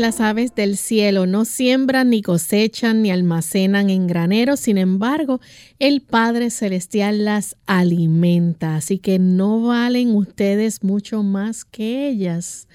Las aves del cielo, no siembran, ni cosechan, ni almacenan en graneros, sin embargo, el Padre Celestial las alimenta, así que no valen ustedes mucho más que ellas.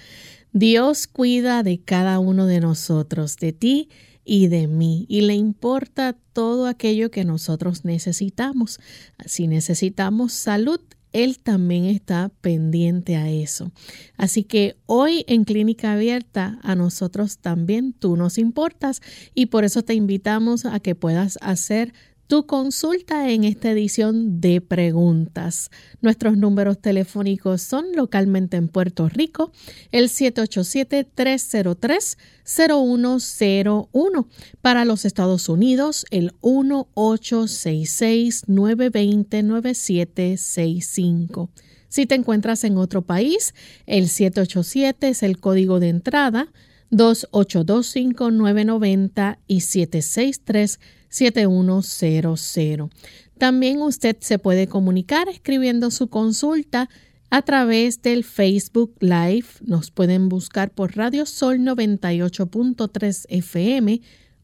Dios cuida de cada uno de nosotros, de ti y de mí, y le importa todo aquello que nosotros necesitamos. Si necesitamos salud, él también está pendiente a eso. Así que hoy en Clínica Abierta a nosotros también tú nos importas y por eso te invitamos a que puedas hacer tu consulta en esta edición de preguntas. Nuestros números telefónicos son localmente en Puerto Rico el 787-303-0101. Para los Estados Unidos el 1866-920-9765. Si te encuentras en otro país, el 787 es el código de entrada 2825990 y 763 7100. También usted se puede comunicar escribiendo su consulta a través del Facebook Live. Nos pueden buscar por Radio Sol 98.3 FM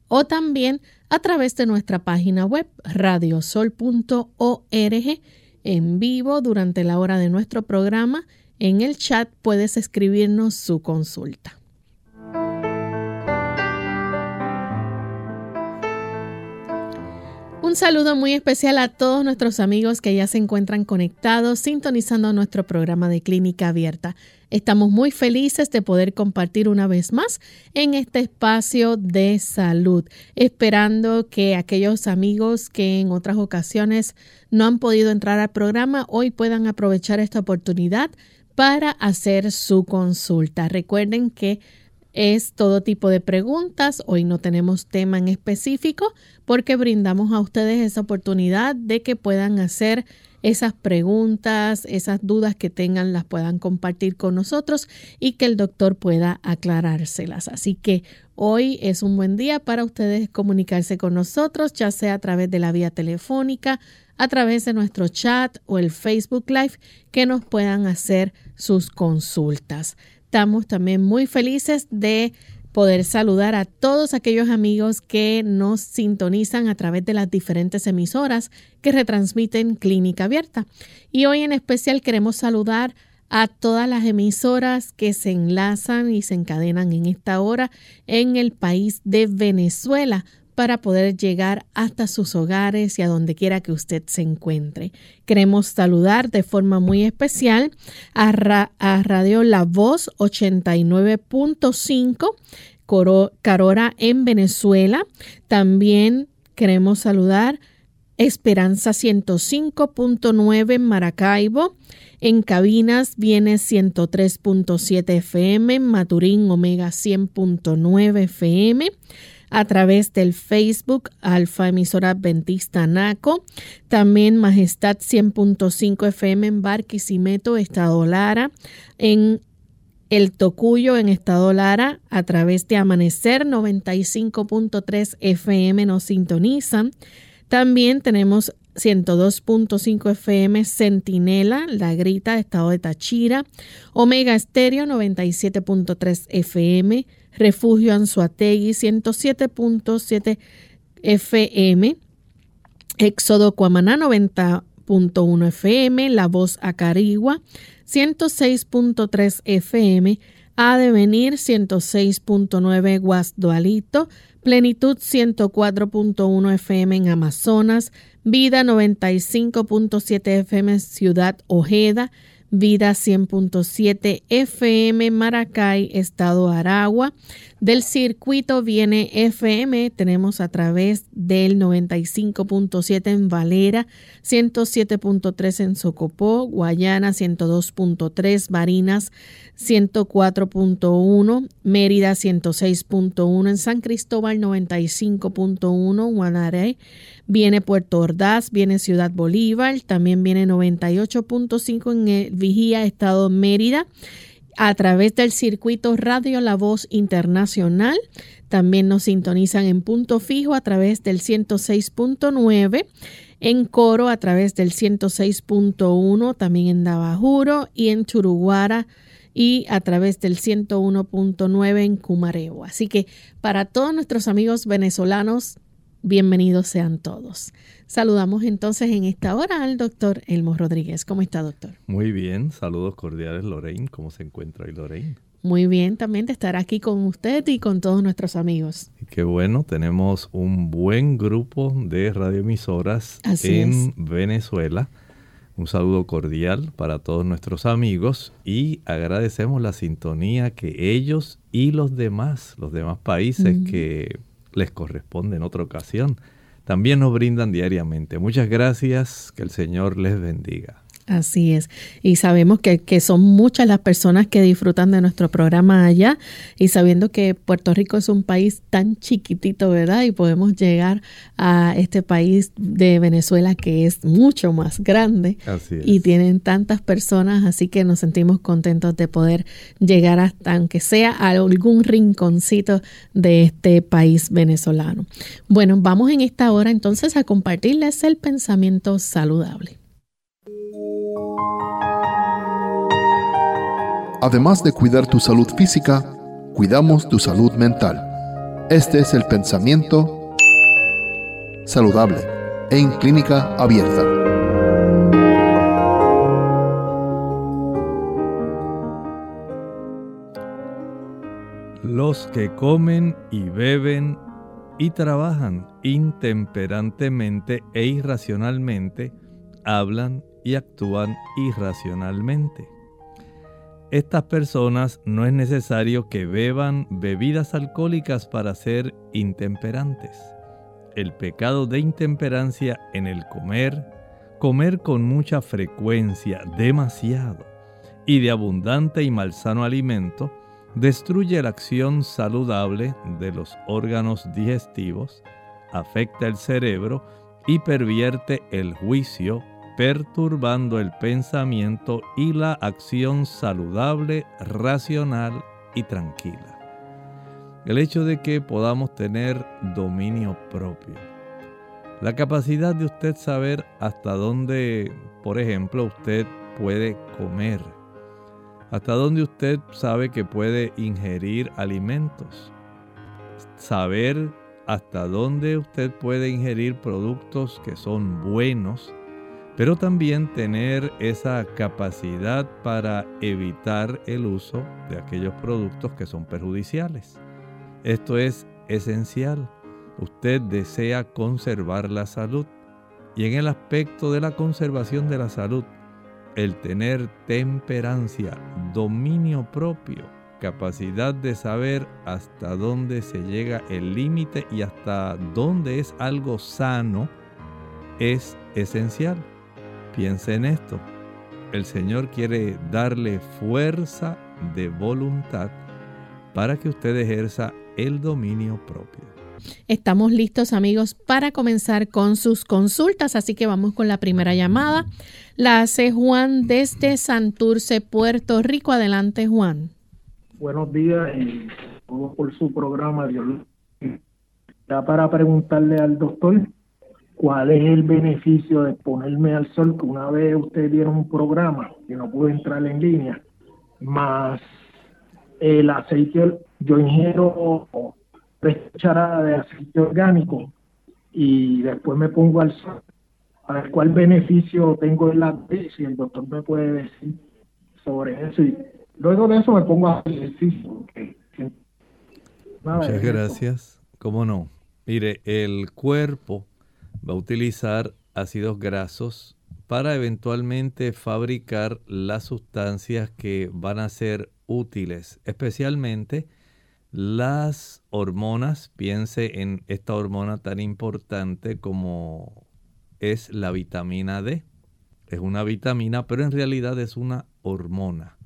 o también a través de nuestra página web radiosol.org en vivo durante la hora de nuestro programa. En el chat puedes escribirnos su consulta. Un saludo muy especial a todos nuestros amigos que ya se encuentran conectados, sintonizando nuestro programa de Clínica Abierta. Estamos muy felices de poder compartir una vez más en este espacio de salud, esperando que aquellos amigos que en otras ocasiones no han podido entrar al programa hoy puedan aprovechar esta oportunidad para hacer su consulta. Recuerden que es todo tipo de preguntas. Hoy no tenemos tema en específico porque brindamos a ustedes esa oportunidad de que puedan hacer esas preguntas, esas dudas que tengan, las puedan compartir con nosotros y que el doctor pueda aclarárselas. Así que hoy es un buen día para ustedes comunicarse con nosotros, ya sea a través de la vía telefónica, a través de nuestro chat o el Facebook Live, que nos puedan hacer sus consultas. Estamos también muy felices de poder saludar a todos aquellos amigos que nos sintonizan a través de las diferentes emisoras que retransmiten Clínica Abierta. Y hoy en especial queremos saludar a todas las emisoras que se enlazan y se encadenan en esta hora en el país de Venezuela para poder llegar hasta sus hogares y a donde quiera que usted se encuentre. Queremos saludar de forma muy especial a, Radio La Voz 89.5, Carora en Venezuela. También queremos saludar Esperanza 105.9 en Maracaibo. En cabinas viene 103.7 FM, Maturín Omega 100.9 FM a través del Facebook Alfa Emisora Adventista Naco, también Majestad 100.5 FM en Barquisimeto, Estado Lara, en el Tocuyo en Estado Lara a través de Amanecer 95.3 FM nos sintonizan. También tenemos 102.5 FM Centinela, La Grita, Estado de Tachira, Omega Estéreo 97.3 FM, Refugio Anzuategui 107.7 FM, Éxodo Cuamaná 90.1 FM, La Voz Acarigua 106.3 FM, A Devenir 106.9 Guasdualito, Plenitud 104.1 FM en Amazonas, Vida 95.7 FM Ciudad Ojeda, Vida 100.7 FM Maracay, Estado Aragua. Del circuito viene FM, tenemos a través del 95.7 en Valera, 107.3 en Socopó, Guayana 102.3, Barinas 104.1, Mérida 106.1, en San Cristóbal 95.1, Guanare, viene Puerto Ordaz, viene Ciudad Bolívar, también viene 98.5 en el Vigía, Estado Mérida, a través del circuito Radio La Voz Internacional. También nos sintonizan en punto fijo a través del 106.9 en Coro a través del 106.1, también en Dabajuro y en Churuguara y a través del 101.9 en Cumareo. Así que para todos nuestros amigos venezolanos, bienvenidos sean todos. Saludamos entonces en esta hora al doctor Elmo Rodríguez. ¿Cómo está, doctor? Muy bien, saludos cordiales, Lorraine. ¿Cómo se encuentra hoy, Lorraine? Muy bien, también de estar aquí con usted y con todos nuestros amigos. Qué bueno, tenemos un buen grupo de radioemisoras en Venezuela un saludo cordial para todos nuestros amigos y agradecemos la sintonía que ellos y los demás, los demás países que les corresponde en otra ocasión, también nos brindan diariamente. Muchas gracias, que el Señor les bendiga. Así es. Y sabemos que, que, son muchas las personas que disfrutan de nuestro programa allá y sabiendo que Puerto Rico es un país tan chiquitito, ¿verdad? Y podemos llegar a este país de Venezuela que es mucho más grande y tienen tantas personas, así que nos sentimos contentos de poder llegar hasta, aunque sea a algún rinconcito de este país venezolano. Bueno, vamos en esta hora entonces a compartirles el pensamiento saludable. Además de cuidar tu salud física, cuidamos tu salud mental. Este es el pensamiento saludable en clínica abierta. Los que comen y beben y trabajan intemperantemente e irracionalmente hablan y actúan irracionalmente. Estas personas no es necesario que beban bebidas alcohólicas para ser intemperantes. El pecado de intemperancia en el comer, comer con mucha frecuencia, demasiado, y de abundante y malsano alimento, destruye la acción saludable de los órganos digestivos, afecta el cerebro y pervierte el juicio, perturbando el pensamiento y la acción saludable, racional y tranquila. El hecho de que podamos tener dominio propio. La capacidad de usted saber hasta dónde, por ejemplo, usted puede comer. Hasta dónde usted sabe que puede ingerir alimentos. Saber hasta dónde usted puede ingerir productos que son buenos pero también tener esa capacidad para evitar el uso de aquellos productos que son perjudiciales. Esto es esencial. Usted desea conservar la salud y en el aspecto de la conservación de la salud, el tener temperancia, dominio propio, capacidad de saber hasta dónde se llega el límite y hasta dónde es algo sano, es esencial. Piense en esto. El Señor quiere darle fuerza de voluntad para que usted ejerza el dominio propio. Estamos listos amigos para comenzar con sus consultas, así que vamos con la primera llamada. La hace Juan desde Santurce, Puerto Rico. Adelante Juan. Buenos días y por su programa. Dios. Ya para preguntarle al doctor cuál es el beneficio de ponerme al sol, que una vez ustedes dieron un programa que no pude entrar en línea, más el aceite, yo ingiero tres cucharadas de aceite orgánico y después me pongo al sol. A ver cuál beneficio tengo en la si el doctor me puede decir sobre eso. Y luego de eso me pongo a hacer ejercicio. Muchas gracias. ¿Cómo no? Mire, el cuerpo va a utilizar ácidos grasos para eventualmente fabricar las sustancias que van a ser útiles, especialmente las hormonas. Piense en esta hormona tan importante como es la vitamina D. Es una vitamina, pero en realidad es una hormona.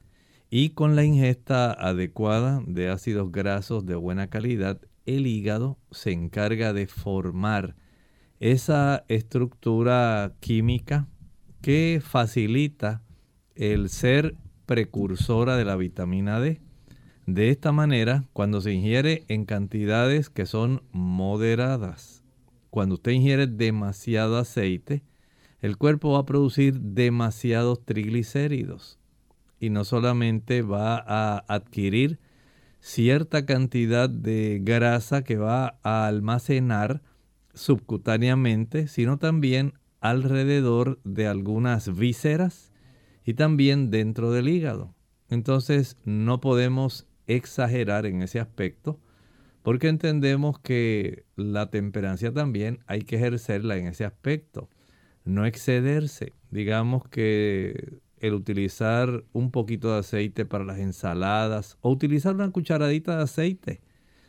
Y con la ingesta adecuada de ácidos grasos de buena calidad, el hígado se encarga de formar esa estructura química que facilita el ser precursora de la vitamina D. De esta manera, cuando se ingiere en cantidades que son moderadas, cuando usted ingiere demasiado aceite, el cuerpo va a producir demasiados triglicéridos y no solamente va a adquirir cierta cantidad de grasa que va a almacenar subcutáneamente, sino también alrededor de algunas vísceras y también dentro del hígado. Entonces no podemos exagerar en ese aspecto porque entendemos que la temperancia también hay que ejercerla en ese aspecto, no excederse. Digamos que el utilizar un poquito de aceite para las ensaladas o utilizar una cucharadita de aceite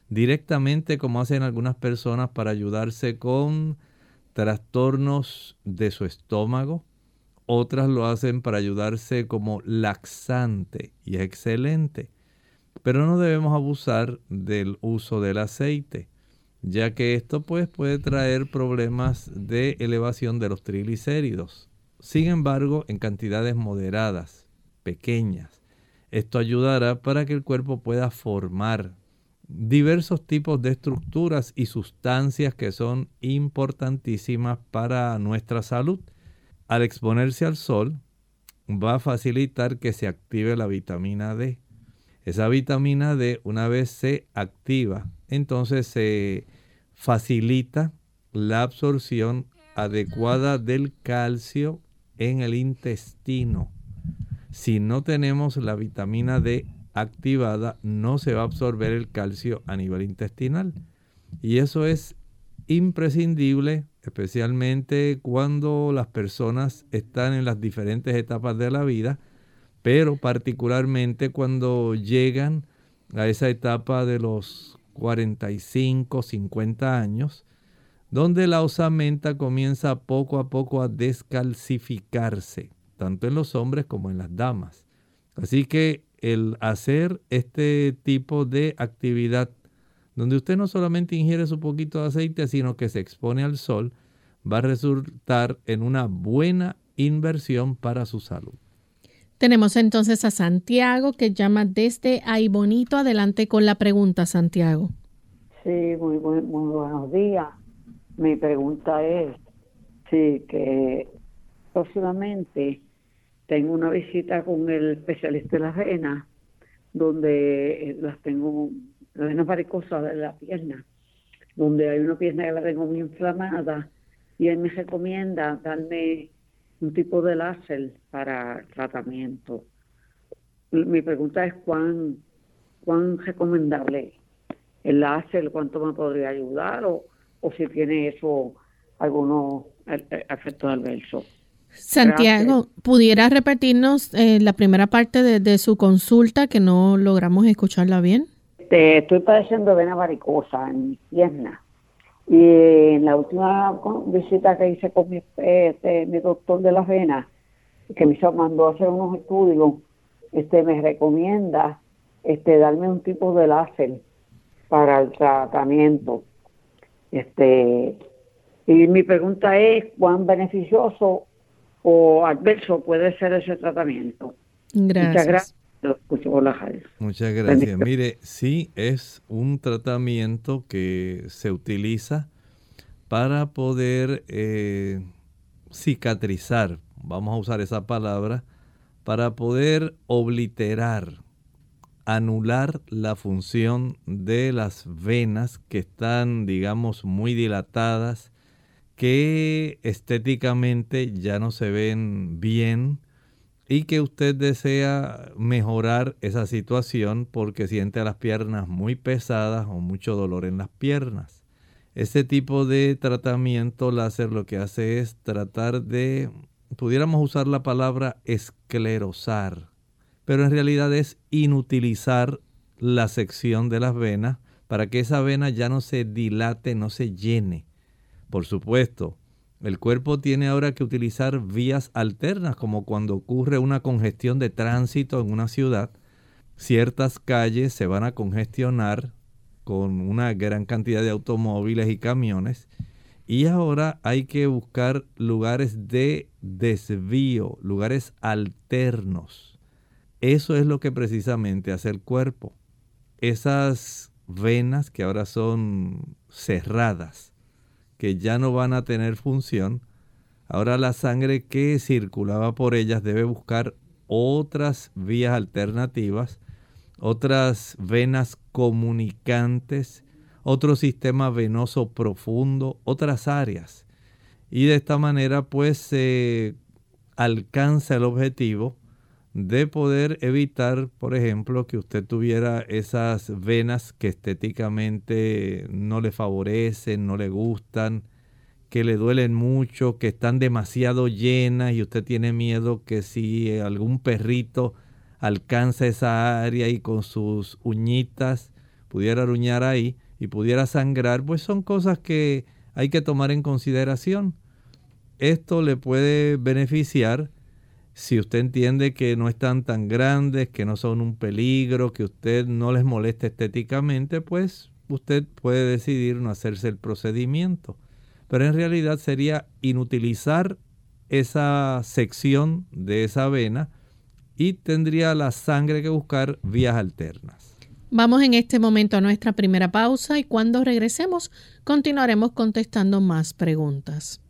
directamente como hacen algunas personas para ayudarse con trastornos de su estómago. Otras lo hacen para ayudarse como laxante y es excelente. Pero no debemos abusar del uso del aceite, ya que esto pues, puede traer problemas de elevación de los triglicéridos. Sin embargo, en cantidades moderadas, pequeñas, esto ayudará para que el cuerpo pueda formar diversos tipos de estructuras y sustancias que son importantísimas para nuestra salud. Al exponerse al sol, va a facilitar que se active la vitamina D. Esa vitamina D, una vez se activa, entonces se facilita la absorción adecuada del calcio en el intestino. Si no tenemos la vitamina D activada, no se va a absorber el calcio a nivel intestinal. Y eso es imprescindible, especialmente cuando las personas están en las diferentes etapas de la vida, pero particularmente cuando llegan a esa etapa de los 45, 50 años, donde la osamenta comienza poco a poco a descalcificarse, tanto en los hombres como en las damas. Así que el hacer este tipo de actividad, donde usted no solamente ingiere su poquito de aceite, sino que se expone al sol, va a resultar en una buena inversión para su salud. Tenemos entonces a Santiago que llama desde ahí bonito. Adelante con la pregunta, Santiago. Sí, muy, muy, muy buenos días. Mi pregunta es, sí, que próximamente tengo una visita con el especialista de las venas, donde eh, las tengo, las venas varicosas de la pierna, donde hay una pierna que la tengo muy inflamada, y él me recomienda darme un tipo de láser para tratamiento. Mi pregunta es cuán, cuán recomendable el láser, cuánto me podría ayudar o, o si tiene eso algunos eh, efectos adversos. Santiago, ¿pudiera repetirnos eh, la primera parte de, su consulta que no logramos escucharla bien? Te estoy padeciendo vena varicosa en mi pierna. Y en la última visita que hice con mi, este, mi doctor de las venas, que me mandó a hacer unos estudios, este me recomienda este darme un tipo de láser para el tratamiento. Este y mi pregunta es cuán beneficioso o adverso puede ser ese tratamiento. Gracias. Muchas gracias. Muchas gracias. Mire, sí es un tratamiento que se utiliza para poder eh, cicatrizar, vamos a usar esa palabra, para poder obliterar, anular la función de las venas que están, digamos, muy dilatadas que estéticamente ya no se ven bien y que usted desea mejorar esa situación porque siente las piernas muy pesadas o mucho dolor en las piernas. Ese tipo de tratamiento láser lo que hace es tratar de pudiéramos usar la palabra esclerosar, pero en realidad es inutilizar la sección de las venas para que esa vena ya no se dilate, no se llene. Por supuesto, el cuerpo tiene ahora que utilizar vías alternas, como cuando ocurre una congestión de tránsito en una ciudad. Ciertas calles se van a congestionar con una gran cantidad de automóviles y camiones. Y ahora hay que buscar lugares de desvío, lugares alternos. Eso es lo que precisamente hace el cuerpo. Esas venas que ahora son cerradas, que ya no van a tener función, ahora la sangre que circulaba por ellas debe buscar otras vías alternativas, otras venas comunicantes, otro sistema venoso profundo, otras áreas. Y de esta manera pues se alcanza el objetivo de poder evitar, por ejemplo, que usted tuviera esas venas que estéticamente no le favorecen, no le gustan, que le duelen mucho, que están demasiado llenas y usted tiene miedo que si algún perrito alcanza esa área y con sus uñitas pudiera aruñar ahí y pudiera sangrar, pues son cosas que hay que tomar en consideración. Esto le puede beneficiar si usted entiende que no están tan grandes, que no son un peligro, que usted no les molesta estéticamente, pues usted puede decidir no hacerse el procedimiento. Pero en realidad sería inutilizar esa sección de esa vena y tendría la sangre que buscar vías alternas. Vamos en este momento a nuestra primera pausa y cuando regresemos continuaremos contestando más preguntas.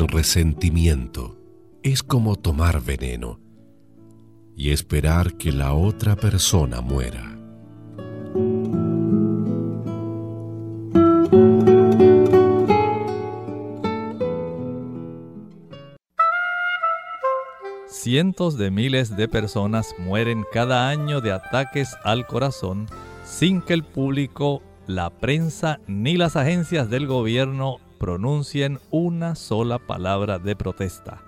El resentimiento es como tomar veneno y esperar que la otra persona muera. Cientos de miles de personas mueren cada año de ataques al corazón sin que el público, la prensa ni las agencias del gobierno pronuncien una sola palabra de protesta.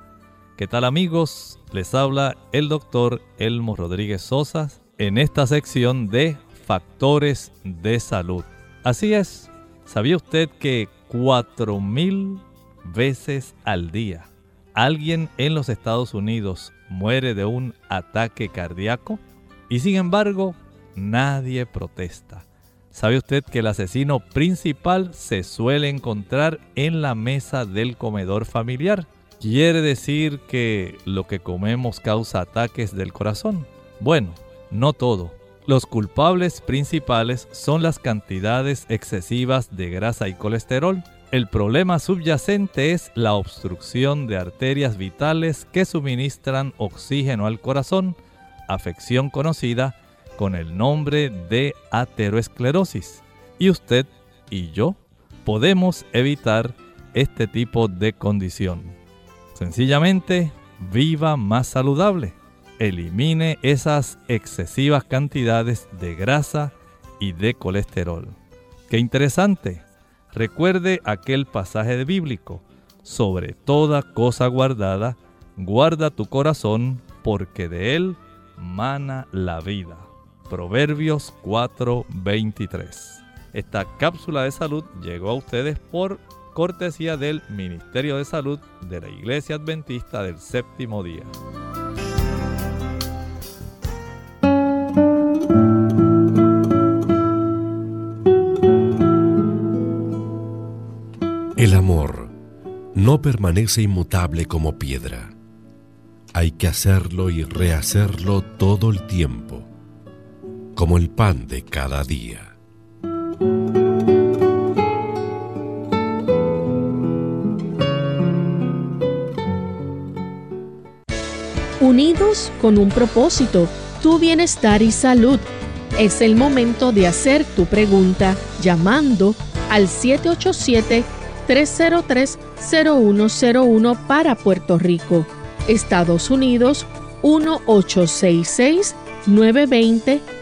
¿Qué tal amigos? Les habla el doctor Elmo Rodríguez Sosa en esta sección de factores de salud. Así es, ¿sabía usted que 4.000 veces al día alguien en los Estados Unidos muere de un ataque cardíaco? Y sin embargo, nadie protesta. ¿Sabe usted que el asesino principal se suele encontrar en la mesa del comedor familiar? ¿Quiere decir que lo que comemos causa ataques del corazón? Bueno, no todo. Los culpables principales son las cantidades excesivas de grasa y colesterol. El problema subyacente es la obstrucción de arterias vitales que suministran oxígeno al corazón, afección conocida con el nombre de ateroesclerosis. Y usted y yo podemos evitar este tipo de condición. Sencillamente, viva más saludable. Elimine esas excesivas cantidades de grasa y de colesterol. Qué interesante. Recuerde aquel pasaje bíblico. Sobre toda cosa guardada, guarda tu corazón, porque de él mana la vida. Proverbios 4:23. Esta cápsula de salud llegó a ustedes por cortesía del Ministerio de Salud de la Iglesia Adventista del Séptimo Día. El amor no permanece inmutable como piedra. Hay que hacerlo y rehacerlo todo el tiempo como el pan de cada día. Unidos con un propósito, tu bienestar y salud. Es el momento de hacer tu pregunta llamando al 787-303-0101 para Puerto Rico, Estados Unidos 1866 920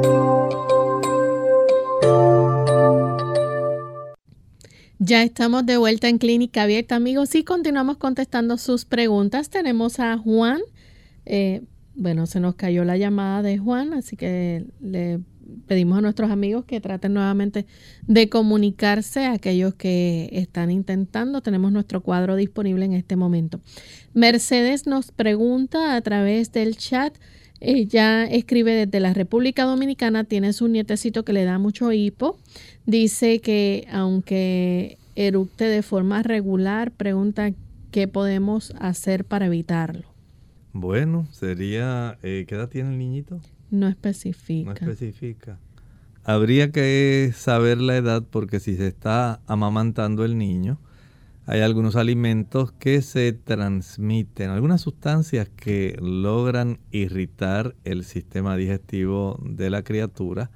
Ya estamos de vuelta en Clínica Abierta, amigos, y continuamos contestando sus preguntas. Tenemos a Juan. Eh, bueno, se nos cayó la llamada de Juan, así que le pedimos a nuestros amigos que traten nuevamente de comunicarse a aquellos que están intentando. Tenemos nuestro cuadro disponible en este momento. Mercedes nos pregunta a través del chat. Ella escribe desde la República Dominicana, tiene su nietecito que le da mucho hipo. Dice que aunque eructe de forma regular, pregunta qué podemos hacer para evitarlo. Bueno, sería, eh, ¿qué edad tiene el niñito? No especifica. No especifica. Habría que saber la edad porque si se está amamantando el niño, hay algunos alimentos que se transmiten, algunas sustancias que logran irritar el sistema digestivo de la criatura,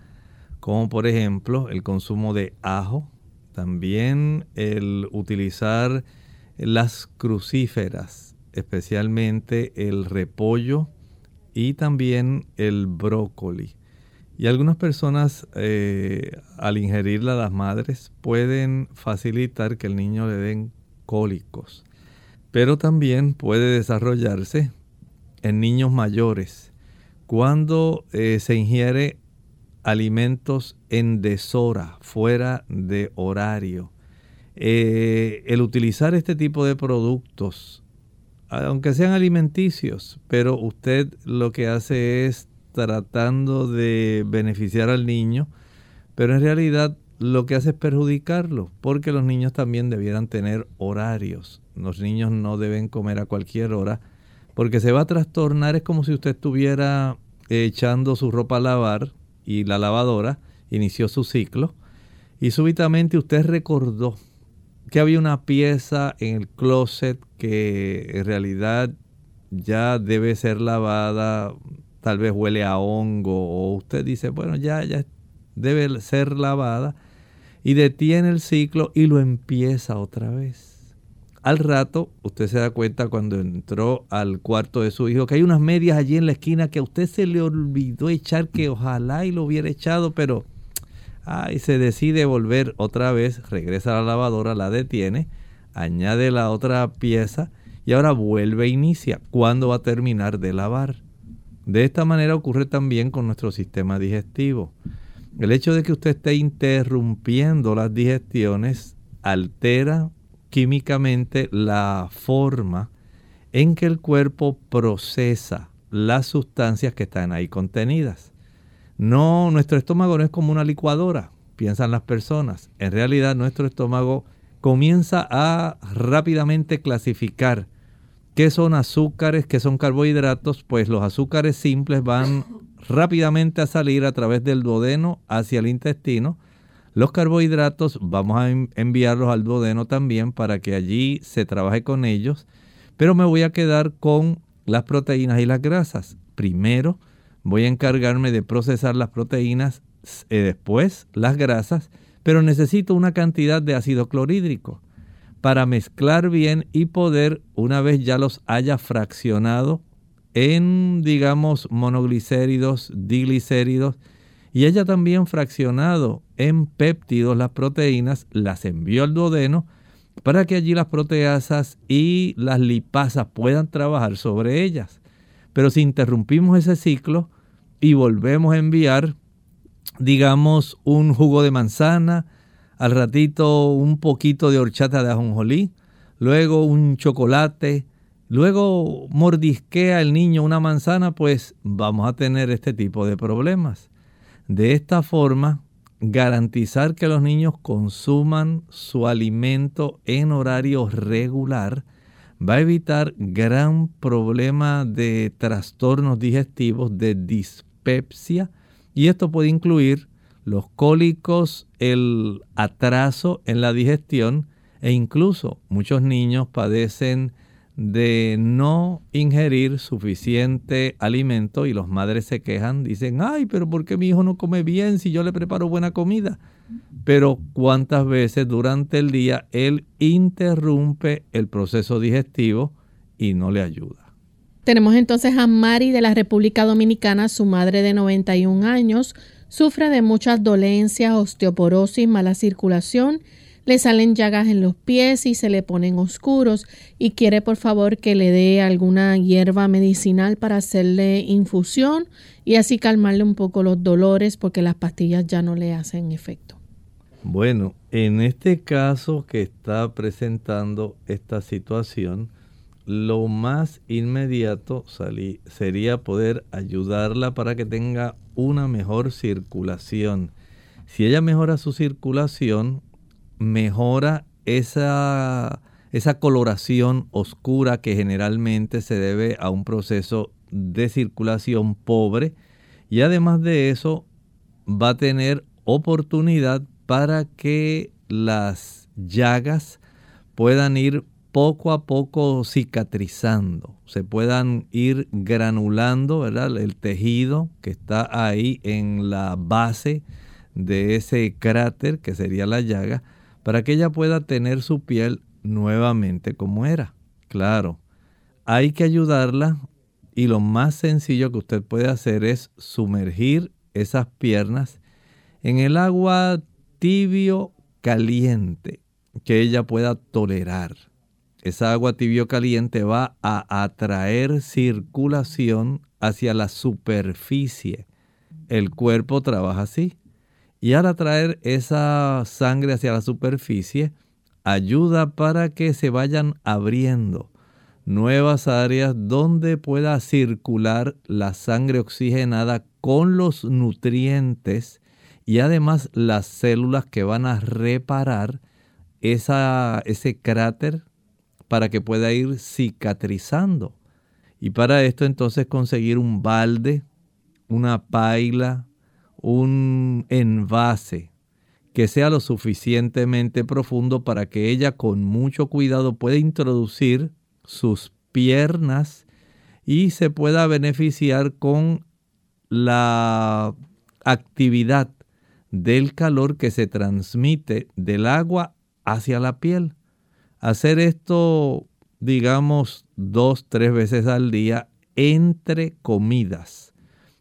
como por ejemplo el consumo de ajo, también el utilizar las crucíferas, especialmente el repollo y también el brócoli. Y algunas personas eh, al ingerirla las madres pueden facilitar que el niño le den cólicos. Pero también puede desarrollarse en niños mayores cuando eh, se ingiere alimentos en deshora, fuera de horario. Eh, el utilizar este tipo de productos, aunque sean alimenticios, pero usted lo que hace es tratando de beneficiar al niño, pero en realidad lo que hace es perjudicarlo, porque los niños también debieran tener horarios. Los niños no deben comer a cualquier hora, porque se va a trastornar, es como si usted estuviera echando su ropa a lavar, y la lavadora inició su ciclo y súbitamente usted recordó que había una pieza en el closet que en realidad ya debe ser lavada, tal vez huele a hongo o usted dice, bueno, ya ya debe ser lavada y detiene el ciclo y lo empieza otra vez. Al rato, usted se da cuenta cuando entró al cuarto de su hijo que hay unas medias allí en la esquina que a usted se le olvidó echar, que ojalá y lo hubiera echado, pero ay, se decide volver otra vez, regresa a la lavadora, la detiene, añade la otra pieza y ahora vuelve e inicia. ¿Cuándo va a terminar de lavar? De esta manera ocurre también con nuestro sistema digestivo. El hecho de que usted esté interrumpiendo las digestiones altera químicamente la forma en que el cuerpo procesa las sustancias que están ahí contenidas. No, nuestro estómago no es como una licuadora, piensan las personas. En realidad nuestro estómago comienza a rápidamente clasificar qué son azúcares, qué son carbohidratos, pues los azúcares simples van rápidamente a salir a través del duodeno hacia el intestino los carbohidratos vamos a enviarlos al duodeno también para que allí se trabaje con ellos, pero me voy a quedar con las proteínas y las grasas. Primero voy a encargarme de procesar las proteínas, y eh, después las grasas, pero necesito una cantidad de ácido clorhídrico para mezclar bien y poder, una vez ya los haya fraccionado en, digamos, monoglicéridos, diglicéridos, y ella también fraccionado en péptidos las proteínas, las envió al duodeno para que allí las proteasas y las lipasas puedan trabajar sobre ellas. Pero si interrumpimos ese ciclo y volvemos a enviar, digamos, un jugo de manzana, al ratito un poquito de horchata de ajonjolí, luego un chocolate, luego mordisquea el niño una manzana, pues vamos a tener este tipo de problemas. De esta forma, garantizar que los niños consuman su alimento en horario regular va a evitar gran problema de trastornos digestivos, de dispepsia, y esto puede incluir los cólicos, el atraso en la digestión e incluso muchos niños padecen de no ingerir suficiente alimento y los madres se quejan, dicen, ay, pero ¿por qué mi hijo no come bien si yo le preparo buena comida? Pero cuántas veces durante el día él interrumpe el proceso digestivo y no le ayuda. Tenemos entonces a Mari de la República Dominicana, su madre de 91 años, sufre de muchas dolencias, osteoporosis, mala circulación, le salen llagas en los pies y se le ponen oscuros y quiere por favor que le dé alguna hierba medicinal para hacerle infusión y así calmarle un poco los dolores porque las pastillas ya no le hacen efecto. Bueno, en este caso que está presentando esta situación, lo más inmediato sería poder ayudarla para que tenga una mejor circulación. Si ella mejora su circulación, mejora esa, esa coloración oscura que generalmente se debe a un proceso de circulación pobre y además de eso va a tener oportunidad para que las llagas puedan ir poco a poco cicatrizando, se puedan ir granulando, ¿verdad? El tejido que está ahí en la base de ese cráter que sería la llaga, para que ella pueda tener su piel nuevamente como era. Claro, hay que ayudarla y lo más sencillo que usted puede hacer es sumergir esas piernas en el agua tibio caliente que ella pueda tolerar esa agua tibio caliente va a atraer circulación hacia la superficie. El cuerpo trabaja así. Y al atraer esa sangre hacia la superficie, ayuda para que se vayan abriendo nuevas áreas donde pueda circular la sangre oxigenada con los nutrientes y además las células que van a reparar ese cráter para que pueda ir cicatrizando. Y para esto entonces conseguir un balde, una paila, un envase que sea lo suficientemente profundo para que ella con mucho cuidado pueda introducir sus piernas y se pueda beneficiar con la actividad del calor que se transmite del agua hacia la piel. Hacer esto, digamos, dos, tres veces al día entre comidas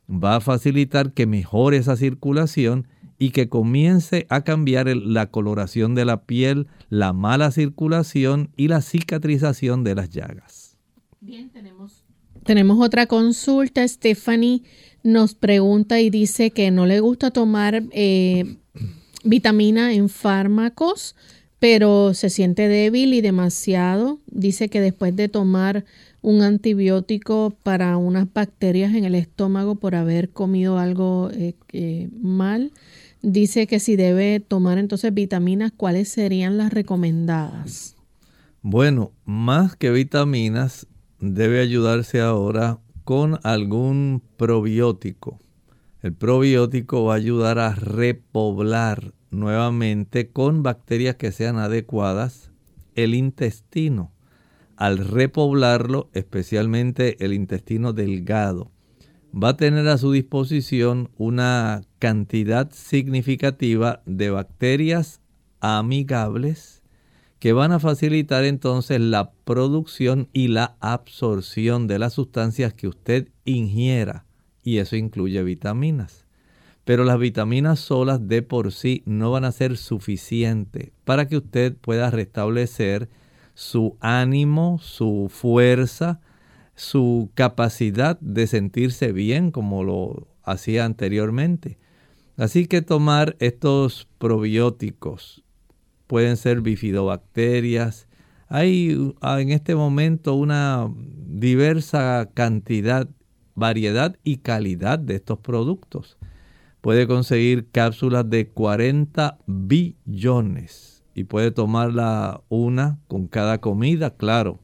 va a facilitar que mejore esa circulación y que comience a cambiar la coloración de la piel, la mala circulación y la cicatrización de las llagas. Bien, tenemos, tenemos otra consulta. Stephanie nos pregunta y dice que no le gusta tomar eh, vitamina en fármacos pero se siente débil y demasiado. Dice que después de tomar un antibiótico para unas bacterias en el estómago por haber comido algo eh, mal, dice que si debe tomar entonces vitaminas, ¿cuáles serían las recomendadas? Bueno, más que vitaminas, debe ayudarse ahora con algún probiótico. El probiótico va a ayudar a repoblar nuevamente con bacterias que sean adecuadas el intestino. Al repoblarlo, especialmente el intestino delgado, va a tener a su disposición una cantidad significativa de bacterias amigables que van a facilitar entonces la producción y la absorción de las sustancias que usted ingiera y eso incluye vitaminas. Pero las vitaminas solas de por sí no van a ser suficientes para que usted pueda restablecer su ánimo, su fuerza, su capacidad de sentirse bien como lo hacía anteriormente. Así que tomar estos probióticos pueden ser bifidobacterias. Hay ah, en este momento una diversa cantidad, variedad y calidad de estos productos puede conseguir cápsulas de 40 billones y puede tomarla una con cada comida, claro.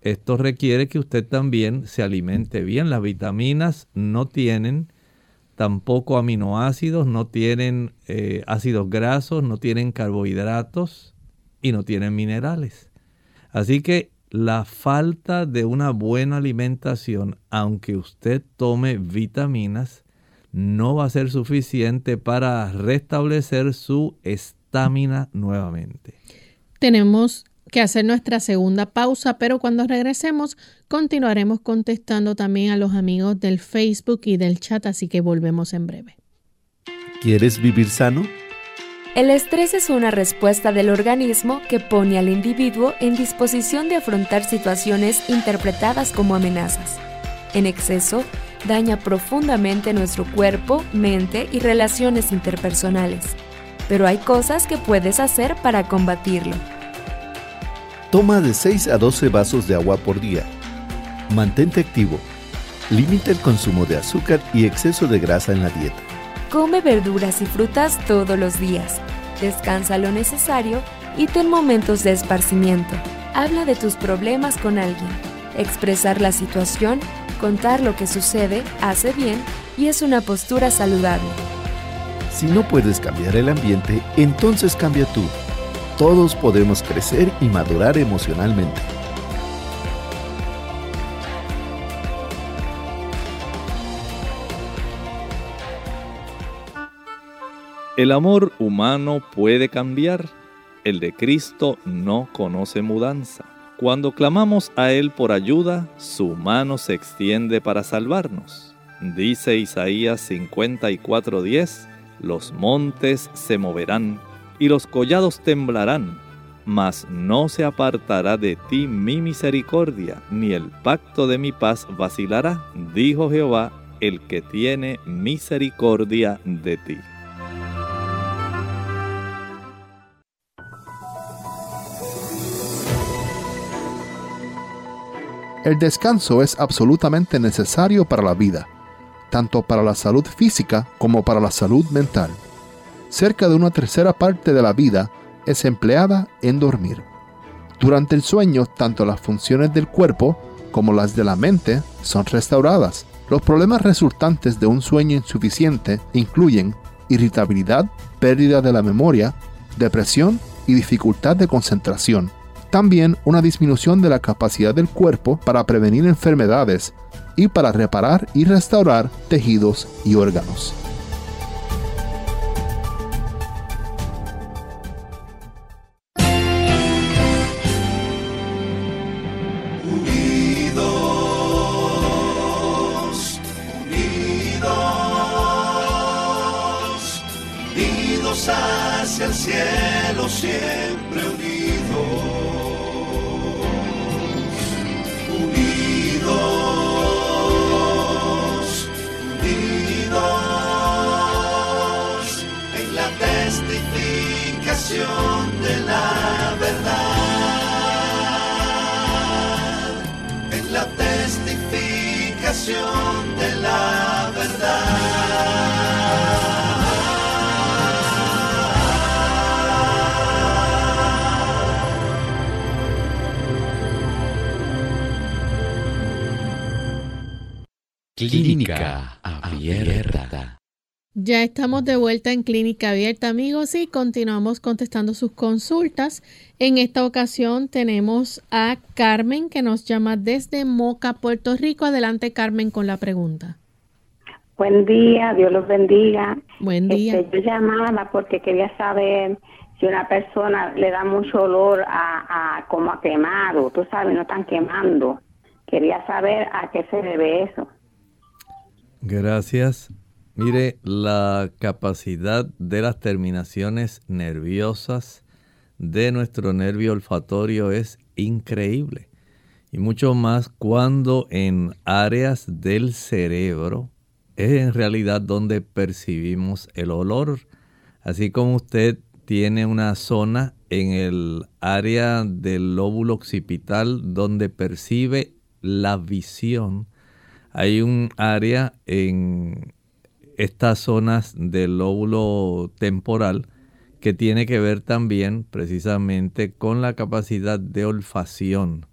Esto requiere que usted también se alimente bien. Las vitaminas no tienen tampoco aminoácidos, no tienen eh, ácidos grasos, no tienen carbohidratos y no tienen minerales. Así que la falta de una buena alimentación, aunque usted tome vitaminas, no va a ser suficiente para restablecer su estamina nuevamente. Tenemos que hacer nuestra segunda pausa, pero cuando regresemos continuaremos contestando también a los amigos del Facebook y del chat, así que volvemos en breve. ¿Quieres vivir sano? El estrés es una respuesta del organismo que pone al individuo en disposición de afrontar situaciones interpretadas como amenazas. En exceso, daña profundamente nuestro cuerpo, mente y relaciones interpersonales. Pero hay cosas que puedes hacer para combatirlo. Toma de 6 a 12 vasos de agua por día. Mantente activo. Limita el consumo de azúcar y exceso de grasa en la dieta. Come verduras y frutas todos los días. Descansa lo necesario y ten momentos de esparcimiento. Habla de tus problemas con alguien. Expresar la situación, contar lo que sucede, hace bien y es una postura saludable. Si no puedes cambiar el ambiente, entonces cambia tú. Todos podemos crecer y madurar emocionalmente. El amor humano puede cambiar, el de Cristo no conoce mudanza. Cuando clamamos a Él por ayuda, su mano se extiende para salvarnos. Dice Isaías 54:10, los montes se moverán y los collados temblarán, mas no se apartará de ti mi misericordia, ni el pacto de mi paz vacilará, dijo Jehová, el que tiene misericordia de ti. El descanso es absolutamente necesario para la vida, tanto para la salud física como para la salud mental. Cerca de una tercera parte de la vida es empleada en dormir. Durante el sueño, tanto las funciones del cuerpo como las de la mente son restauradas. Los problemas resultantes de un sueño insuficiente incluyen irritabilidad, pérdida de la memoria, depresión y dificultad de concentración. También una disminución de la capacidad del cuerpo para prevenir enfermedades y para reparar y restaurar tejidos y órganos. Hacia el cielo siempre. Unidos, de la verdad, en la testificación de la verdad. Clínica Abierta. Ya estamos de vuelta en Clínica Abierta, amigos, y continuamos contestando sus consultas. En esta ocasión tenemos a Carmen que nos llama desde Moca, Puerto Rico. Adelante, Carmen, con la pregunta. Buen día, Dios los bendiga. Buen día. Este, yo llamaba porque quería saber si una persona le da mucho olor a, a como a quemado, tú sabes, no están quemando. Quería saber a qué se debe eso. Gracias. Mire, la capacidad de las terminaciones nerviosas de nuestro nervio olfatorio es increíble. Y mucho más cuando en áreas del cerebro es en realidad donde percibimos el olor. Así como usted tiene una zona en el área del lóbulo occipital donde percibe la visión, hay un área en estas zonas del lóbulo temporal que tiene que ver también precisamente con la capacidad de olfacción.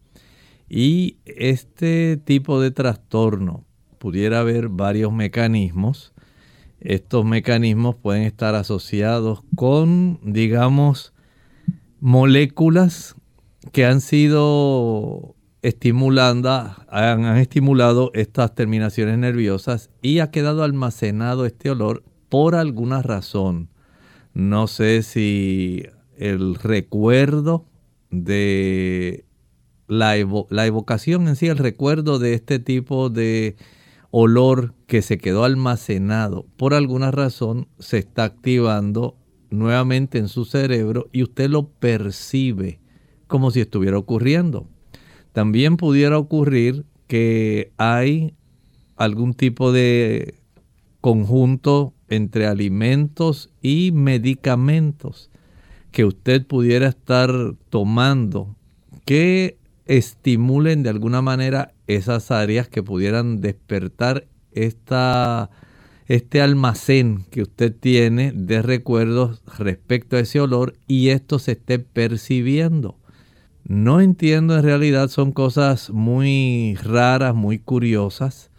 Y este tipo de trastorno pudiera haber varios mecanismos. Estos mecanismos pueden estar asociados con, digamos, moléculas que han sido estimulando, han, estimulado estas terminaciones nerviosas y ha quedado almacenado este olor por alguna razón. No sé si el recuerdo de la, la evocación en sí, el recuerdo de este tipo de olor que se quedó almacenado por alguna razón se está activando nuevamente en su cerebro y usted lo percibe como si estuviera ocurriendo. También pudiera ocurrir que hay algún tipo de conjunto entre alimentos y medicamentos que usted pudiera estar tomando que estimulen de alguna manera esas áreas que pudieran despertar esta, este almacén que usted tiene de recuerdos respecto a ese olor y esto se esté percibiendo. No entiendo en realidad, son cosas muy raras, muy curiosas,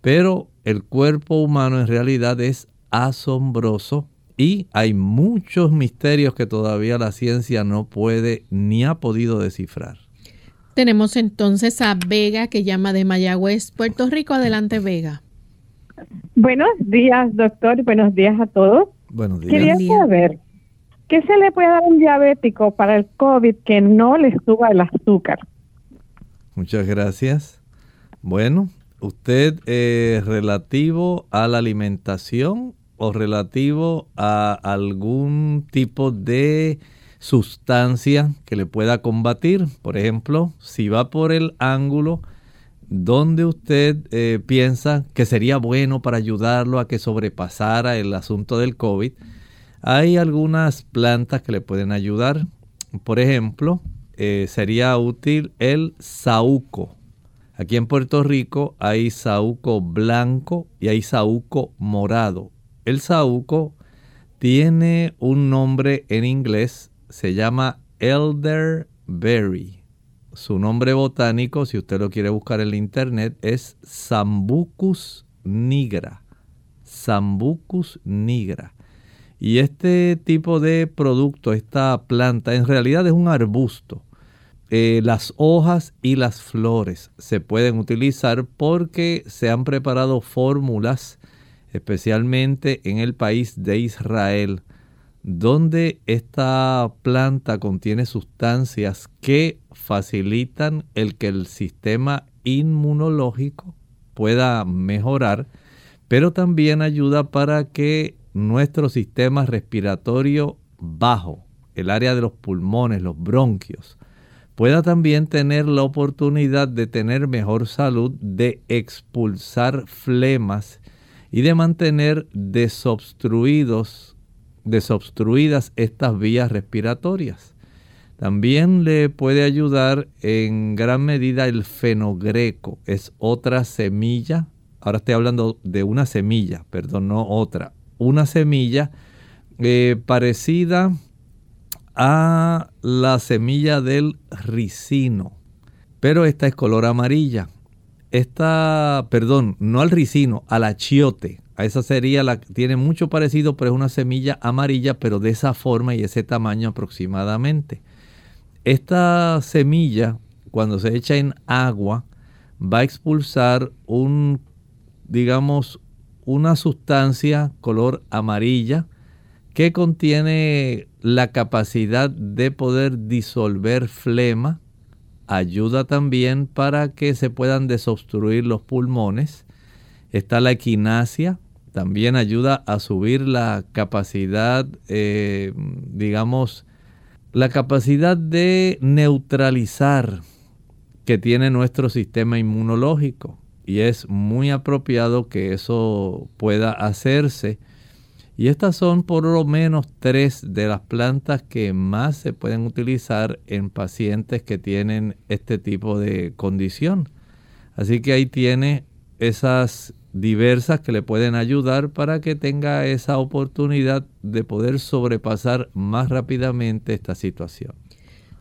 pero el cuerpo humano en realidad es asombroso y hay muchos misterios que todavía la ciencia no puede ni ha podido descifrar. Tenemos entonces a Vega que llama de Mayagüez, Puerto Rico. Adelante, Vega. Buenos días, doctor. Buenos días a todos. Buenos días. Quería saber, ¿qué se le puede dar a un diabético para el COVID que no le suba el azúcar? Muchas gracias. Bueno, usted eh, relativo a la alimentación o relativo a algún tipo de sustancia que le pueda combatir. Por ejemplo, si va por el ángulo donde usted eh, piensa que sería bueno para ayudarlo a que sobrepasara el asunto del COVID, hay algunas plantas que le pueden ayudar. Por ejemplo, eh, sería útil el saúco. Aquí en Puerto Rico hay saúco blanco y hay saúco morado. El saúco tiene un nombre en inglés se llama elderberry. Su nombre botánico, si usted lo quiere buscar en la internet, es Sambucus nigra. Sambucus nigra. Y este tipo de producto, esta planta, en realidad es un arbusto. Eh, las hojas y las flores se pueden utilizar porque se han preparado fórmulas, especialmente en el país de Israel, donde esta planta contiene sustancias que facilitan el que el sistema inmunológico pueda mejorar, pero también ayuda para que nuestro sistema respiratorio bajo, el área de los pulmones, los bronquios, pueda también tener la oportunidad de tener mejor salud, de expulsar flemas y de mantener desobstruidos desobstruidas estas vías respiratorias. También le puede ayudar en gran medida el fenogreco, es otra semilla, ahora estoy hablando de una semilla, perdón, no otra, una semilla eh, parecida a la semilla del ricino, pero esta es color amarilla. Esta, perdón, no al ricino, al achiote, a esa sería la tiene mucho parecido, pero es una semilla amarilla, pero de esa forma y ese tamaño aproximadamente. Esta semilla, cuando se echa en agua, va a expulsar un, digamos, una sustancia color amarilla que contiene la capacidad de poder disolver flema, ayuda también para que se puedan desobstruir los pulmones. Está la equinacia, también ayuda a subir la capacidad, eh, digamos, la capacidad de neutralizar que tiene nuestro sistema inmunológico. Y es muy apropiado que eso pueda hacerse. Y estas son por lo menos tres de las plantas que más se pueden utilizar en pacientes que tienen este tipo de condición. Así que ahí tiene esas diversas que le pueden ayudar para que tenga esa oportunidad de poder sobrepasar más rápidamente esta situación.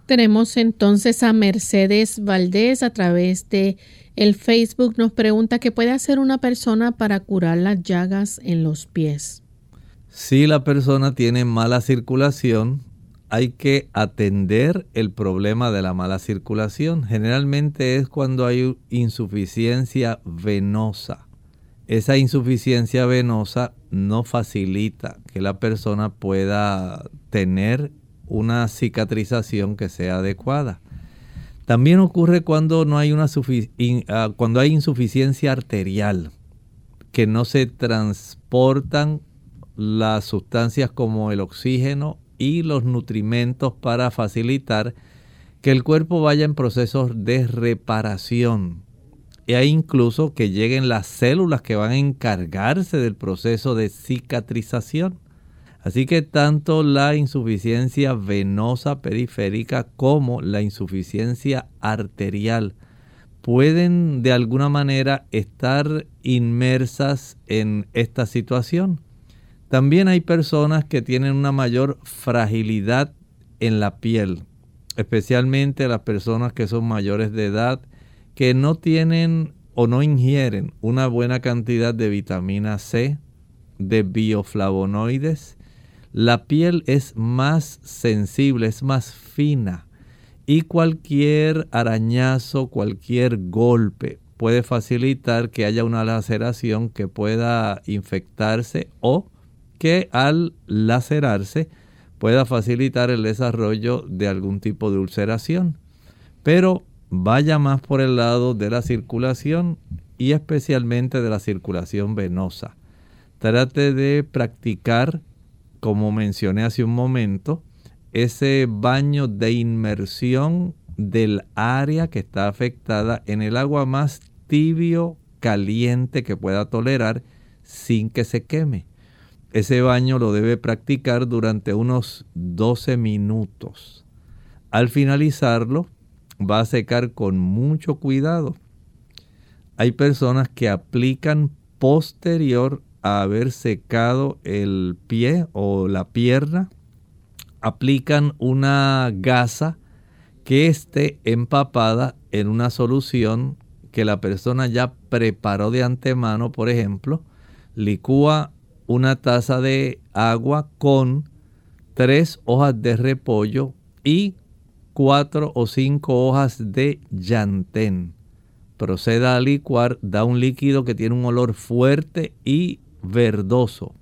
Tenemos entonces a Mercedes Valdés a través de el Facebook nos pregunta qué puede hacer una persona para curar las llagas en los pies. Si la persona tiene mala circulación, hay que atender el problema de la mala circulación. Generalmente es cuando hay insuficiencia venosa. Esa insuficiencia venosa no facilita que la persona pueda tener una cicatrización que sea adecuada. También ocurre cuando no hay una ah, cuando hay insuficiencia arterial, que no se transportan las sustancias como el oxígeno y los nutrimentos para facilitar que el cuerpo vaya en procesos de reparación. Hay incluso que lleguen las células que van a encargarse del proceso de cicatrización. Así que tanto la insuficiencia venosa periférica como la insuficiencia arterial pueden de alguna manera estar inmersas en esta situación. También hay personas que tienen una mayor fragilidad en la piel, especialmente las personas que son mayores de edad, que no tienen o no ingieren una buena cantidad de vitamina C, de bioflavonoides. La piel es más sensible, es más fina y cualquier arañazo, cualquier golpe puede facilitar que haya una laceración que pueda infectarse o que al lacerarse pueda facilitar el desarrollo de algún tipo de ulceración. Pero vaya más por el lado de la circulación y especialmente de la circulación venosa. Trate de practicar, como mencioné hace un momento, ese baño de inmersión del área que está afectada en el agua más tibio, caliente que pueda tolerar sin que se queme. Ese baño lo debe practicar durante unos 12 minutos. Al finalizarlo, va a secar con mucho cuidado. Hay personas que aplican posterior haber secado el pie o la pierna, aplican una gasa que esté empapada en una solución que la persona ya preparó de antemano, por ejemplo, licúa una taza de agua con tres hojas de repollo y cuatro o cinco hojas de llantén. Proceda a licuar, da un líquido que tiene un olor fuerte y verdoso.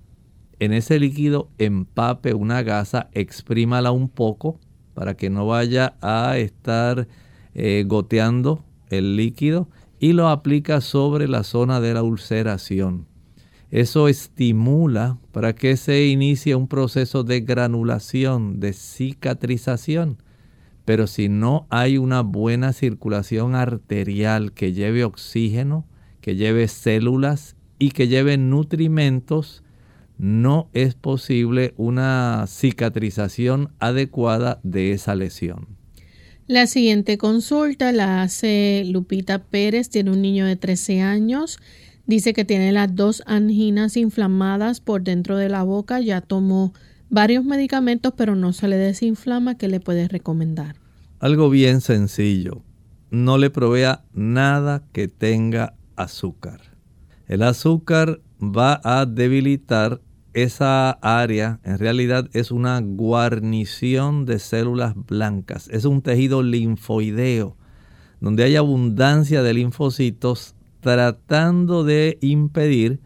En ese líquido empape una gasa, exprímala un poco para que no vaya a estar eh, goteando el líquido y lo aplica sobre la zona de la ulceración. Eso estimula para que se inicie un proceso de granulación, de cicatrización. Pero si no hay una buena circulación arterial que lleve oxígeno, que lleve células y que lleve nutrimentos, no es posible una cicatrización adecuada de esa lesión. La siguiente consulta la hace Lupita Pérez, tiene un niño de 13 años Dice que tiene las dos anginas inflamadas por dentro de la boca. Ya tomó varios medicamentos, pero no se le desinflama. ¿Qué le puedes recomendar? Algo bien sencillo. No le provea nada que tenga azúcar. El azúcar va a debilitar esa área. En realidad es una guarnición de células blancas. Es un tejido linfoideo donde hay abundancia de linfocitos tratando de impedir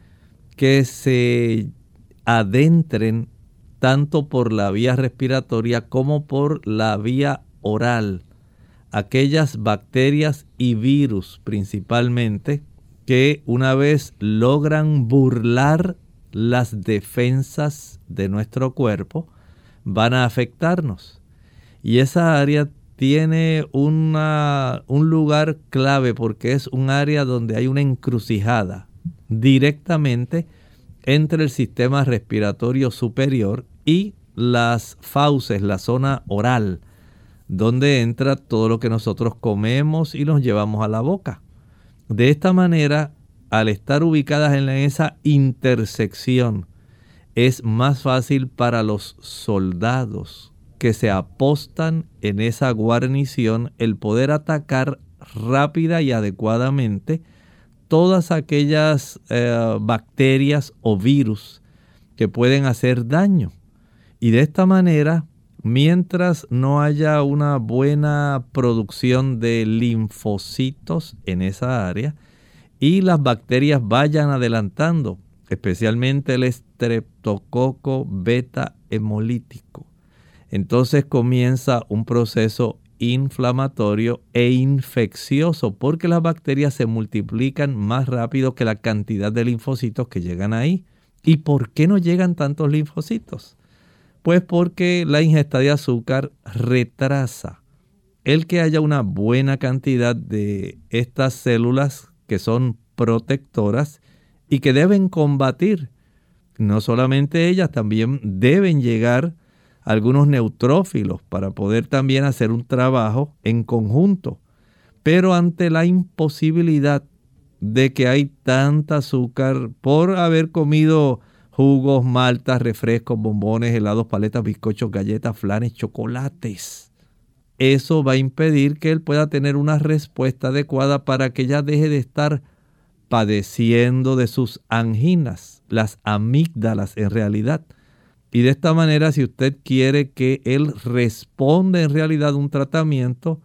que se adentren tanto por la vía respiratoria como por la vía oral aquellas bacterias y virus principalmente que una vez logran burlar las defensas de nuestro cuerpo van a afectarnos. Y esa área tiene una, un lugar clave porque es un área donde hay una encrucijada directamente entre el sistema respiratorio superior y las fauces, la zona oral, donde entra todo lo que nosotros comemos y nos llevamos a la boca. De esta manera, al estar ubicadas en esa intersección, es más fácil para los soldados que se apostan en esa guarnición el poder atacar rápida y adecuadamente todas aquellas eh, bacterias o virus que pueden hacer daño. Y de esta manera mientras no haya una buena producción de linfocitos en esa área y las bacterias vayan adelantando, especialmente el estreptococo beta hemolítico. Entonces comienza un proceso inflamatorio e infeccioso porque las bacterias se multiplican más rápido que la cantidad de linfocitos que llegan ahí. ¿Y por qué no llegan tantos linfocitos? Pues porque la ingesta de azúcar retrasa el que haya una buena cantidad de estas células que son protectoras y que deben combatir. No solamente ellas, también deben llegar algunos neutrófilos para poder también hacer un trabajo en conjunto. Pero ante la imposibilidad de que hay tanta azúcar por haber comido jugos, maltas, refrescos, bombones, helados, paletas, bizcochos, galletas, flanes, chocolates. Eso va a impedir que él pueda tener una respuesta adecuada para que ya deje de estar padeciendo de sus anginas, las amígdalas en realidad. Y de esta manera, si usted quiere que él responda en realidad un tratamiento,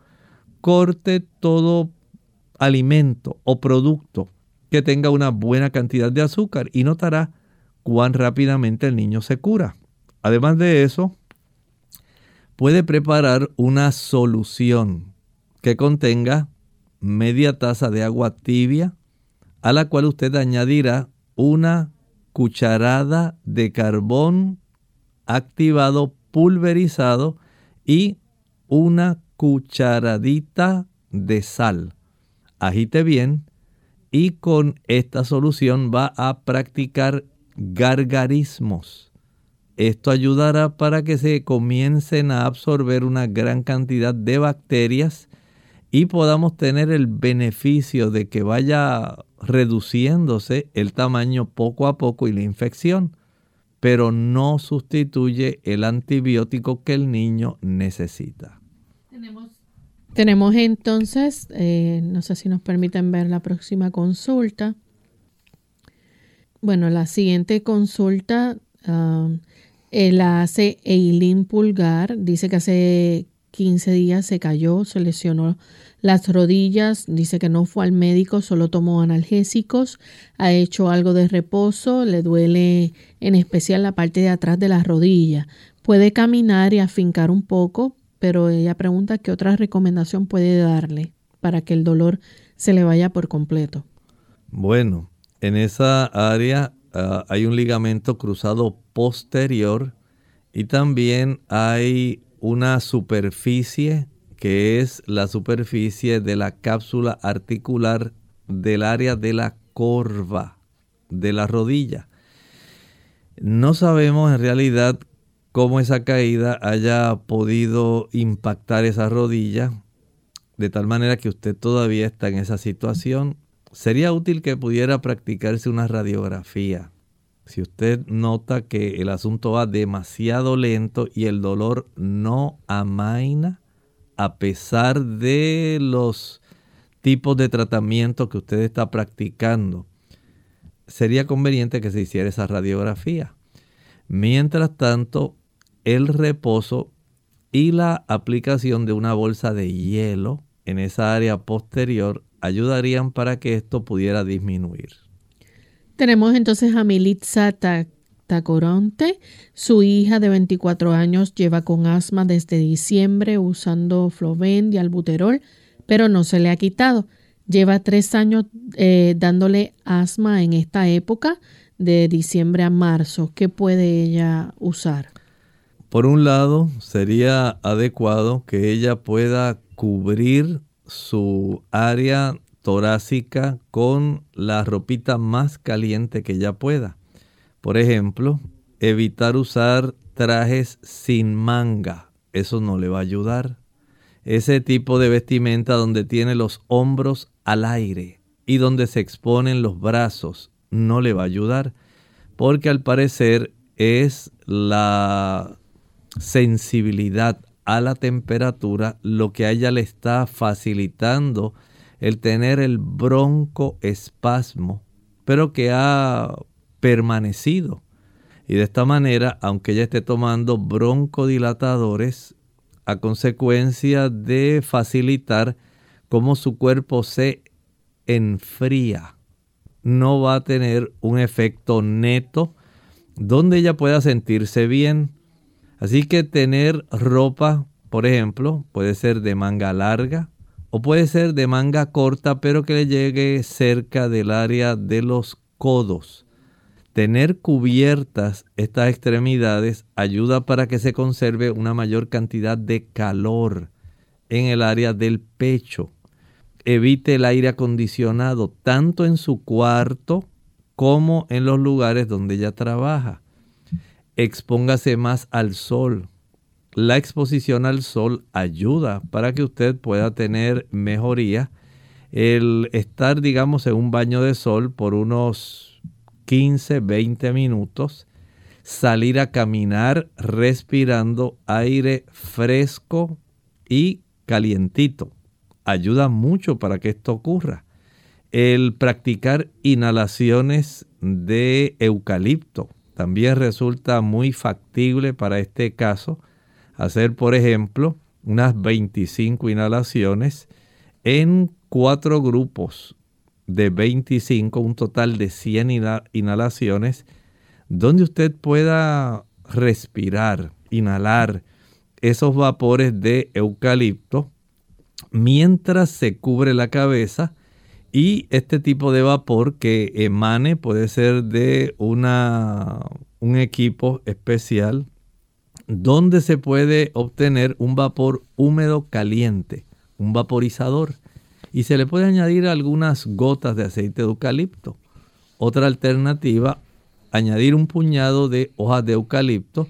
corte todo alimento o producto que tenga una buena cantidad de azúcar y notará cuán rápidamente el niño se cura. Además de eso, puede preparar una solución que contenga media taza de agua tibia, a la cual usted añadirá una cucharada de carbón activado pulverizado y una cucharadita de sal. Agite bien y con esta solución va a practicar gargarismos. Esto ayudará para que se comiencen a absorber una gran cantidad de bacterias y podamos tener el beneficio de que vaya reduciéndose el tamaño poco a poco y la infección, pero no sustituye el antibiótico que el niño necesita. Tenemos, entonces, eh, no sé si nos permiten ver la próxima consulta. Bueno, la siguiente consulta um, la hace Eileen Pulgar. Dice que hace 15 días se cayó, se lesionó las rodillas. Dice que no fue al médico, solo tomó analgésicos. Ha hecho algo de reposo. Le duele en especial la parte de atrás de la rodilla. Puede caminar y afincar un poco, pero ella pregunta qué otra recomendación puede darle para que el dolor se le vaya por completo. Bueno, en esa área ah, hay un ligamento cruzado posterior y también hay una superficie que es la superficie de la cápsula articular del área de la corva de la rodilla. No sabemos en realidad cómo esa caída haya podido impactar esa rodilla, de tal manera que usted todavía está en esa situación sería útil que pudiera practicarse una radiografía. Si usted nota que el asunto va demasiado lento y el dolor no amaina, a pesar de los tipos de tratamiento que usted está practicando, sería conveniente que se hiciera esa radiografía. Mientras tanto, el reposo y la aplicación de una bolsa de hielo en esa área posterior ayudarían para que esto pudiera disminuir. Tenemos entonces a Militza Tacoronte. Su hija de 24 años lleva con asma desde diciembre usando Flovent y albuterol, pero no se le ha quitado. Lleva tres años eh, dándole asma en esta época, de diciembre a marzo. ¿Qué puede ella usar? Por un lado, sería adecuado que ella pueda cubrir su área torácica con la ropita más caliente que ya pueda. Por ejemplo, evitar usar trajes sin manga. Eso no le va a ayudar. Ese tipo de vestimenta donde tiene los hombros al aire y donde se exponen los brazos no le va a ayudar. Porque al parecer es la sensibilidad a la temperatura lo que a ella le está facilitando el tener el broncoespasmo, pero que ha permanecido. Y de esta manera, aunque ella esté tomando broncodilatadores, a consecuencia de facilitar cómo su cuerpo se enfría, no va a tener un efecto neto donde ella pueda sentirse bien. Así que tener ropa, por ejemplo, puede ser de manga larga o puede ser de manga corta, pero que le llegue cerca del área de los codos. Tener cubiertas estas extremidades ayuda para que se conserve una mayor cantidad de calor en el área del pecho. Evite el aire acondicionado tanto en su cuarto como en los lugares donde ella trabaja. Expóngase más al sol. La exposición al sol ayuda para que usted pueda tener mejoría. El estar, digamos, en un baño de sol por unos 15, 20 minutos, salir a caminar respirando aire fresco y calientito. Ayuda mucho para que esto ocurra el practicar inhalaciones de eucalipto también resulta muy factible para este caso. Hacer, por ejemplo, unas 25 inhalaciones en cuatro grupos de 25, un total de 100 inhalaciones, donde usted pueda respirar, inhalar esos vapores de eucalipto mientras se cubre la cabeza y este tipo de vapor que emane puede ser de una, un equipo especial donde se puede obtener un vapor húmedo caliente, un vaporizador. Y se le puede añadir algunas gotas de aceite de eucalipto. Otra alternativa, añadir un puñado de hojas de eucalipto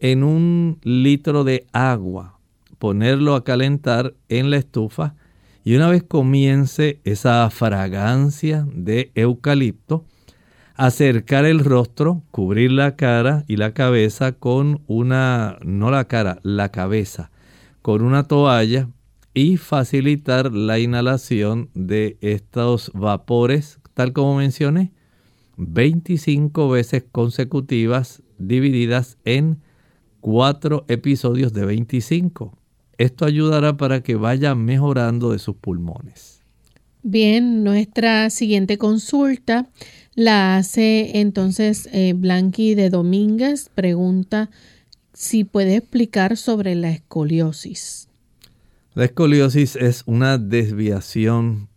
en un litro de agua, ponerlo a calentar en la estufa y una vez comience esa fragancia de eucalipto, acercar el rostro, cubrir la cara y la cabeza con una, no la cara, la cabeza, con una toalla y facilitar la inhalación de estos vapores, tal como mencioné, 25 veces consecutivas divididas en cuatro episodios de 25. Esto ayudará para que vaya mejorando de sus pulmones. Bien, nuestra siguiente consulta la hace entonces eh, Blanqui de Domínguez. Pregunta si puede explicar sobre la escoliosis. La escoliosis es una desviación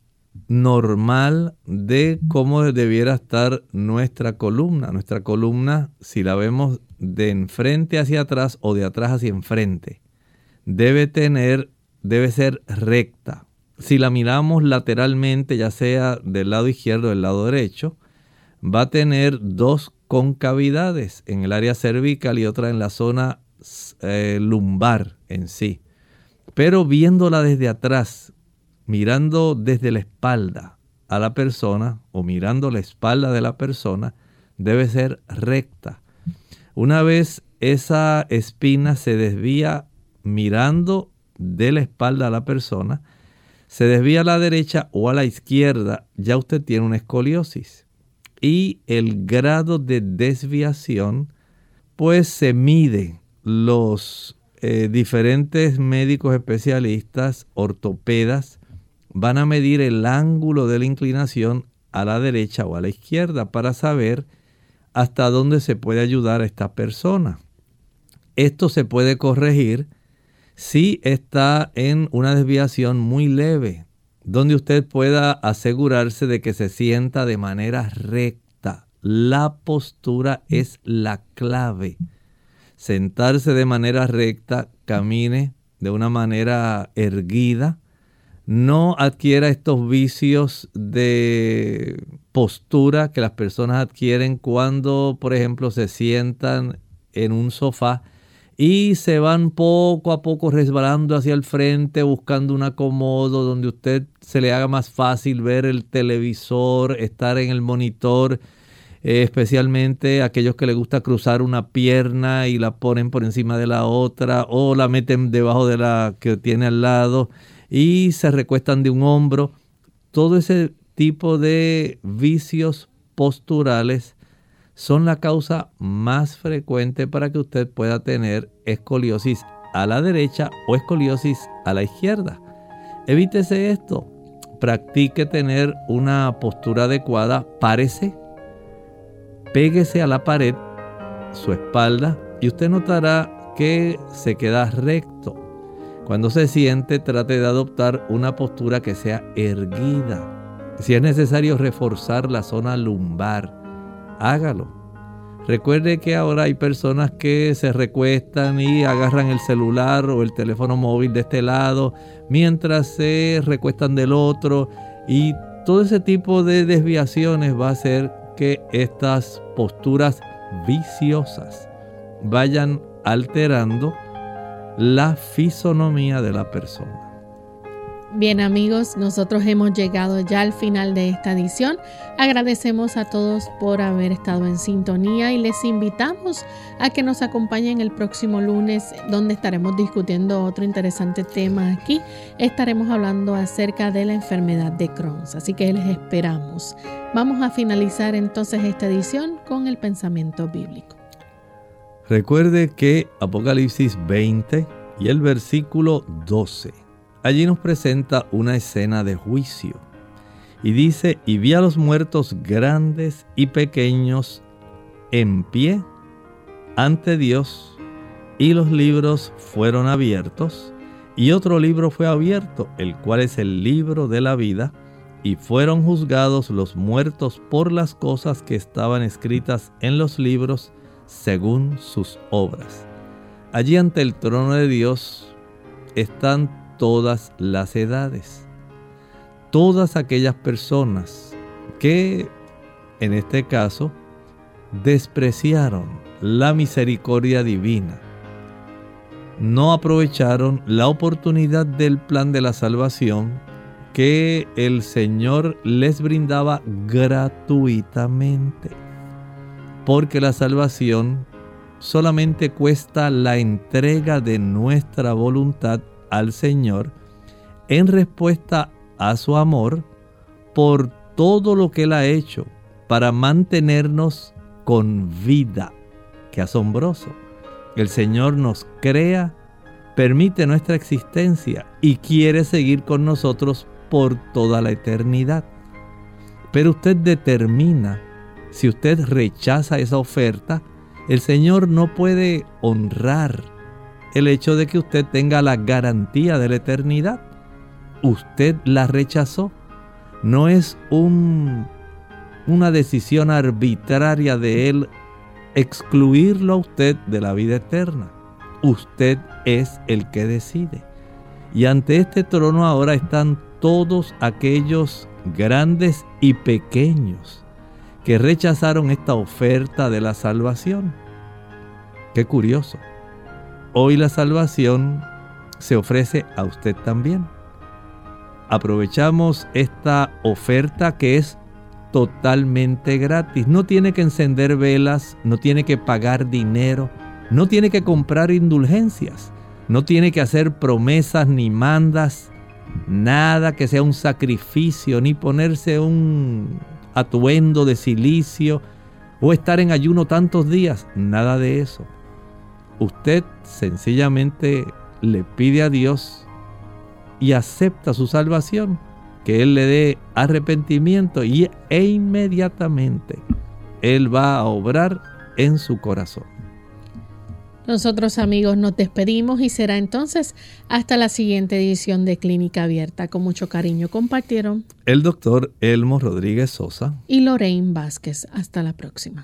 normal de cómo debiera estar nuestra columna. Nuestra columna, si la vemos de enfrente hacia atrás o de atrás hacia enfrente, debe tener, debe ser recta. Si la miramos lateralmente, ya sea del lado izquierdo o del lado derecho, va a tener dos concavidades en el área cervical y otra en la zona eh, lumbar en sí. Pero viéndola desde atrás, mirando desde la espalda a la persona o mirando la espalda de la persona, debe ser recta. Una vez esa espina se desvía mirando de la espalda a la persona, se desvía a la derecha o a la izquierda, ya usted tiene una escoliosis. Y el grado de desviación, pues se mide. Los eh, diferentes médicos especialistas, ortopedas, van a medir el ángulo de la inclinación a la derecha o a la izquierda para saber hasta dónde se puede ayudar a esta persona. Esto se puede corregir si está en una desviación muy leve, donde usted pueda asegurarse de que se sienta de manera recta. La postura es la clave. Sentarse de manera recta, camine de una manera erguida, no adquiera estos vicios de postura que las personas adquieren cuando, por ejemplo, se sientan en un sofá y se van poco a poco resbalando hacia el frente buscando un acomodo donde usted se le haga más fácil ver el televisor, estar en el monitor, eh, especialmente aquellos que les gusta cruzar una pierna y la ponen por encima de la otra o la meten debajo de la que tiene al lado y se recuestan de un hombro. Todo ese tipo de vicios posturales son la causa más frecuente para que usted pueda tener escoliosis a la derecha o escoliosis a la izquierda. Evítese esto. Practique tener una postura adecuada. Párese. Péguese a la pared, su espalda, y usted notará que se queda recto. Cuando se siente, trate de adoptar una postura que sea erguida. Si es necesario reforzar la zona lumbar, hágalo. Recuerde que ahora hay personas que se recuestan y agarran el celular o el teléfono móvil de este lado mientras se recuestan del otro y todo ese tipo de desviaciones va a hacer que estas posturas viciosas vayan alterando la fisonomía de la persona. Bien amigos, nosotros hemos llegado ya al final de esta edición. Agradecemos a todos por haber estado en sintonía y les invitamos a que nos acompañen el próximo lunes donde estaremos discutiendo otro interesante tema aquí. Estaremos hablando acerca de la enfermedad de Crohn, así que les esperamos. Vamos a finalizar entonces esta edición con el pensamiento bíblico. Recuerde que Apocalipsis 20 y el versículo 12 Allí nos presenta una escena de juicio. Y dice, y vi a los muertos grandes y pequeños en pie ante Dios, y los libros fueron abiertos, y otro libro fue abierto, el cual es el libro de la vida, y fueron juzgados los muertos por las cosas que estaban escritas en los libros según sus obras. Allí ante el trono de Dios están todas las edades. Todas aquellas personas que, en este caso, despreciaron la misericordia divina, no aprovecharon la oportunidad del plan de la salvación que el Señor les brindaba gratuitamente. Porque la salvación solamente cuesta la entrega de nuestra voluntad al Señor en respuesta a su amor por todo lo que Él ha hecho para mantenernos con vida. Qué asombroso. El Señor nos crea, permite nuestra existencia y quiere seguir con nosotros por toda la eternidad. Pero usted determina, si usted rechaza esa oferta, el Señor no puede honrar el hecho de que usted tenga la garantía de la eternidad. Usted la rechazó. No es un, una decisión arbitraria de Él excluirlo a usted de la vida eterna. Usted es el que decide. Y ante este trono ahora están todos aquellos grandes y pequeños que rechazaron esta oferta de la salvación. Qué curioso. Hoy la salvación se ofrece a usted también. Aprovechamos esta oferta que es totalmente gratis. No tiene que encender velas, no tiene que pagar dinero, no tiene que comprar indulgencias, no tiene que hacer promesas ni mandas, nada que sea un sacrificio, ni ponerse un atuendo de silicio o estar en ayuno tantos días, nada de eso. Usted sencillamente le pide a Dios y acepta su salvación, que Él le dé arrepentimiento y, e inmediatamente Él va a obrar en su corazón. Nosotros amigos nos despedimos y será entonces hasta la siguiente edición de Clínica Abierta. Con mucho cariño compartieron el doctor Elmo Rodríguez Sosa y Lorraine Vázquez. Hasta la próxima.